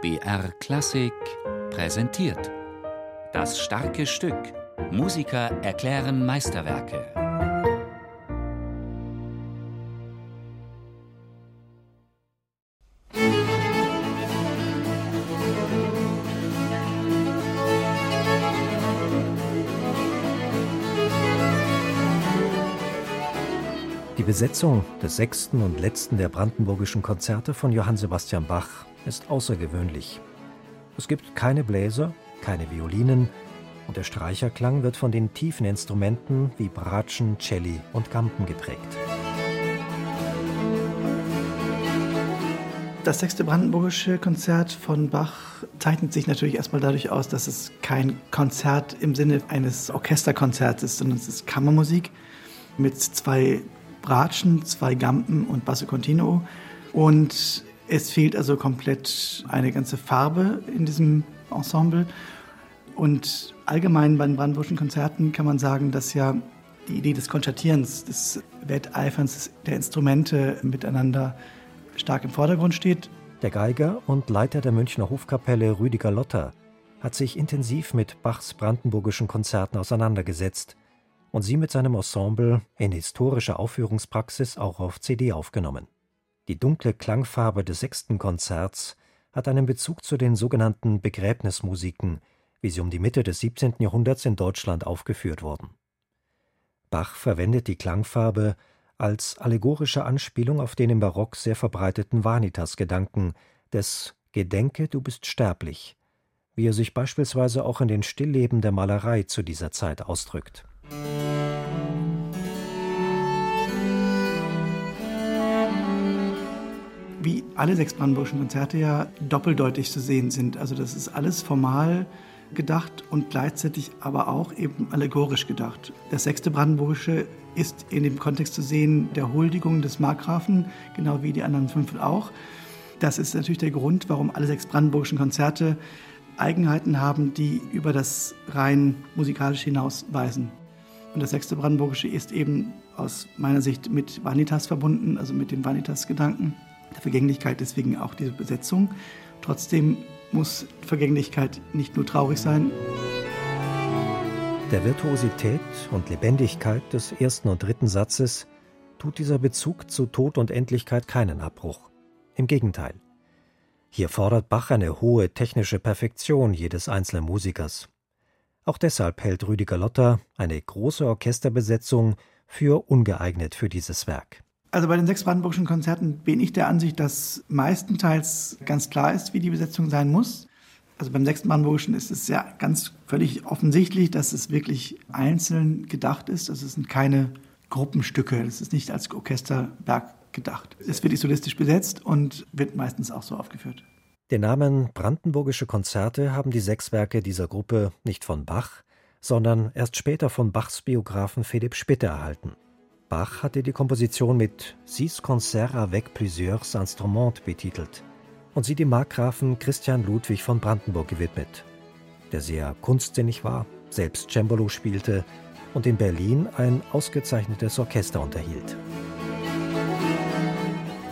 BR Klassik präsentiert. Das starke Stück. Musiker erklären Meisterwerke. Die Besetzung des sechsten und letzten der brandenburgischen Konzerte von Johann Sebastian Bach ist außergewöhnlich. Es gibt keine Bläser, keine Violinen und der Streicherklang wird von den tiefen Instrumenten wie Bratschen, Celli und Gampen geprägt. Das sechste Brandenburgische Konzert von Bach zeichnet sich natürlich erstmal dadurch aus, dass es kein Konzert im Sinne eines Orchesterkonzerts ist, sondern es ist Kammermusik mit zwei Bratschen, zwei Gampen und Basso Continuo. Und es fehlt also komplett eine ganze Farbe in diesem Ensemble. Und allgemein bei den Brandenburgischen Konzerten kann man sagen, dass ja die Idee des Konzertierens, des Wetteiferns der Instrumente miteinander stark im Vordergrund steht. Der Geiger und Leiter der Münchner Hofkapelle Rüdiger Lotter hat sich intensiv mit Bachs brandenburgischen Konzerten auseinandergesetzt und sie mit seinem Ensemble in historischer Aufführungspraxis auch auf CD aufgenommen. Die dunkle Klangfarbe des sechsten Konzerts hat einen Bezug zu den sogenannten Begräbnismusiken, wie sie um die Mitte des 17. Jahrhunderts in Deutschland aufgeführt wurden. Bach verwendet die Klangfarbe als allegorische Anspielung auf den im Barock sehr verbreiteten Vanitas-Gedanken des Gedenke, du bist sterblich, wie er sich beispielsweise auch in den Stillleben der Malerei zu dieser Zeit ausdrückt. Wie alle sechs Brandenburgischen Konzerte ja doppeldeutig zu sehen sind. Also das ist alles formal gedacht und gleichzeitig aber auch eben allegorisch gedacht. Das sechste Brandenburgische ist in dem Kontext zu sehen der Huldigung des Markgrafen, genau wie die anderen fünf auch. Das ist natürlich der Grund, warum alle sechs Brandenburgischen Konzerte Eigenheiten haben, die über das rein musikalische hinausweisen. Und das sechste Brandenburgische ist eben aus meiner Sicht mit Vanitas verbunden, also mit dem Vanitas-Gedanken, der Vergänglichkeit, deswegen auch diese Besetzung. Trotzdem muss Vergänglichkeit nicht nur traurig sein. Der Virtuosität und Lebendigkeit des ersten und dritten Satzes tut dieser Bezug zu Tod und Endlichkeit keinen Abbruch. Im Gegenteil. Hier fordert Bach eine hohe technische Perfektion jedes einzelnen Musikers. Auch deshalb hält Rüdiger Lotter eine große Orchesterbesetzung für ungeeignet für dieses Werk. Also bei den sechs Brandenburgischen Konzerten bin ich der Ansicht, dass meistenteils ganz klar ist, wie die Besetzung sein muss. Also beim sechsten Brandenburgischen ist es ja ganz völlig offensichtlich, dass es wirklich einzeln gedacht ist. Also es sind keine Gruppenstücke. Es ist nicht als Orchesterwerk gedacht. Es wird isolistisch besetzt und wird meistens auch so aufgeführt. Den Namen Brandenburgische Konzerte haben die sechs Werke dieser Gruppe nicht von Bach, sondern erst später von Bachs Biografen Philipp Spitte erhalten. Bach hatte die Komposition mit Six Concerts avec plusieurs instruments betitelt und sie dem Markgrafen Christian Ludwig von Brandenburg gewidmet, der sehr kunstsinnig war, selbst Cembalo spielte und in Berlin ein ausgezeichnetes Orchester unterhielt.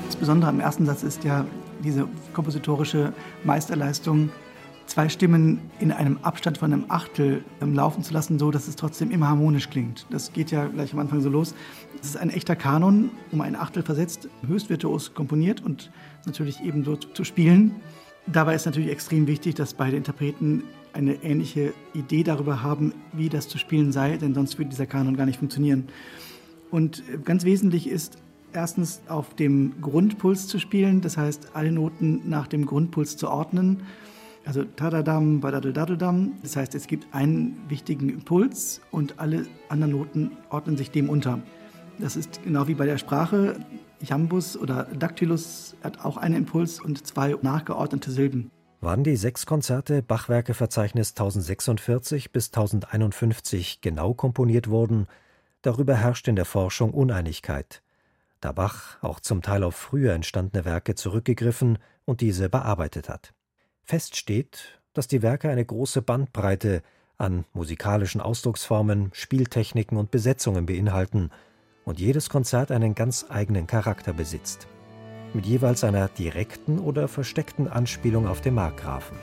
Das Besondere am ersten Satz ist ja diese kompositorische Meisterleistung, zwei Stimmen in einem Abstand von einem Achtel laufen zu lassen, so dass es trotzdem immer harmonisch klingt. Das geht ja gleich am Anfang so los. Es ist ein echter Kanon, um ein Achtel versetzt, höchst virtuos komponiert und natürlich eben so zu spielen. Dabei ist natürlich extrem wichtig, dass beide Interpreten eine ähnliche Idee darüber haben, wie das zu spielen sei, denn sonst würde dieser Kanon gar nicht funktionieren. Und ganz wesentlich ist erstens auf dem Grundpuls zu spielen, das heißt alle Noten nach dem Grundpuls zu ordnen. Also tadadam, badadadeldam. Das heißt, es gibt einen wichtigen Impuls und alle anderen Noten ordnen sich dem unter. Das ist genau wie bei der Sprache. Jambus oder Dactylus hat auch einen Impuls und zwei nachgeordnete Silben. Wann die sechs Konzerte Bachwerkeverzeichnis 1046 bis 1051 genau komponiert wurden, darüber herrscht in der Forschung Uneinigkeit da Bach auch zum Teil auf früher entstandene Werke zurückgegriffen und diese bearbeitet hat. Fest steht, dass die Werke eine große Bandbreite an musikalischen Ausdrucksformen, Spieltechniken und Besetzungen beinhalten und jedes Konzert einen ganz eigenen Charakter besitzt. mit jeweils einer direkten oder versteckten Anspielung auf den Markgrafen.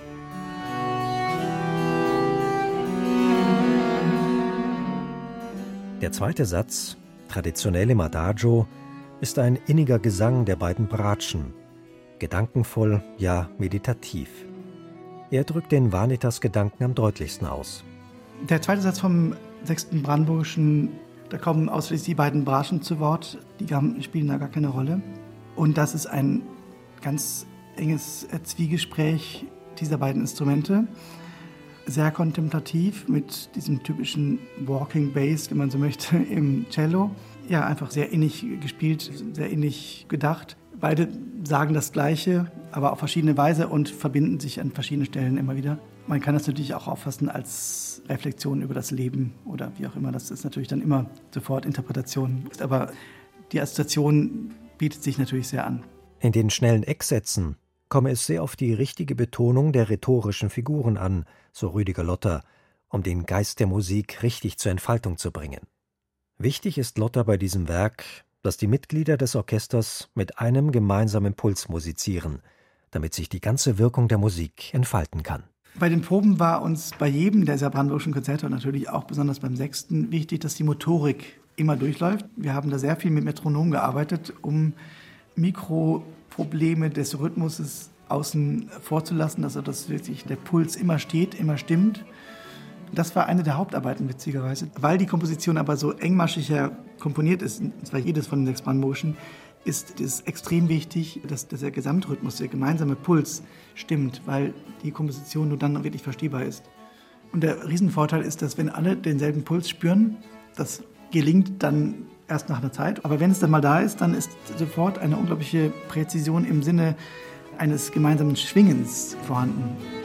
Der zweite Satz, traditionell im Adagio, ist ein inniger Gesang der beiden Bratschen, gedankenvoll, ja meditativ. Er drückt den Vanitas-Gedanken am deutlichsten aus. Der zweite Satz vom sechsten Brandenburgischen, da kommen ausschließlich die beiden Bratschen zu Wort, die haben, spielen da gar keine Rolle. Und das ist ein ganz enges Zwiegespräch dieser beiden Instrumente. Sehr kontemplativ mit diesem typischen Walking Bass, wenn man so möchte, im Cello. Ja, einfach sehr innig gespielt, sehr innig gedacht. Beide sagen das Gleiche, aber auf verschiedene Weise und verbinden sich an verschiedenen Stellen immer wieder. Man kann das natürlich auch auffassen als Reflexion über das Leben oder wie auch immer. Das ist natürlich dann immer sofort Interpretation. Aber die Assoziation bietet sich natürlich sehr an. In den schnellen Ecksätzen komme es sehr auf die richtige Betonung der rhetorischen Figuren an, so Rüdiger Lotter, um den Geist der Musik richtig zur Entfaltung zu bringen. Wichtig ist Lotter bei diesem Werk, dass die Mitglieder des Orchesters mit einem gemeinsamen Puls musizieren, damit sich die ganze Wirkung der Musik entfalten kann. Bei den Proben war uns bei jedem dieser brandenburgischen Konzerte und natürlich auch besonders beim sechsten wichtig, dass die Motorik immer durchläuft. Wir haben da sehr viel mit Metronom gearbeitet, um Mikroprobleme des Rhythmuses außen vorzulassen, also dass wirklich der Puls immer steht, immer stimmt. Das war eine der Hauptarbeiten, witzigerweise. Weil die Komposition aber so engmaschiger komponiert ist, und zwar jedes von den sechs Brandenburgischen, ist es extrem wichtig, dass, der Gesamtrhythmus, der gemeinsame Puls stimmt, weil die Komposition nur dann wirklich verstehbar ist. Und der Riesenvorteil ist, dass wenn alle denselben Puls spüren, das gelingt dann erst nach einer Zeit. Aber wenn es dann mal da ist, dann ist sofort eine unglaubliche Präzision im Sinne eines gemeinsamen Schwingens vorhanden.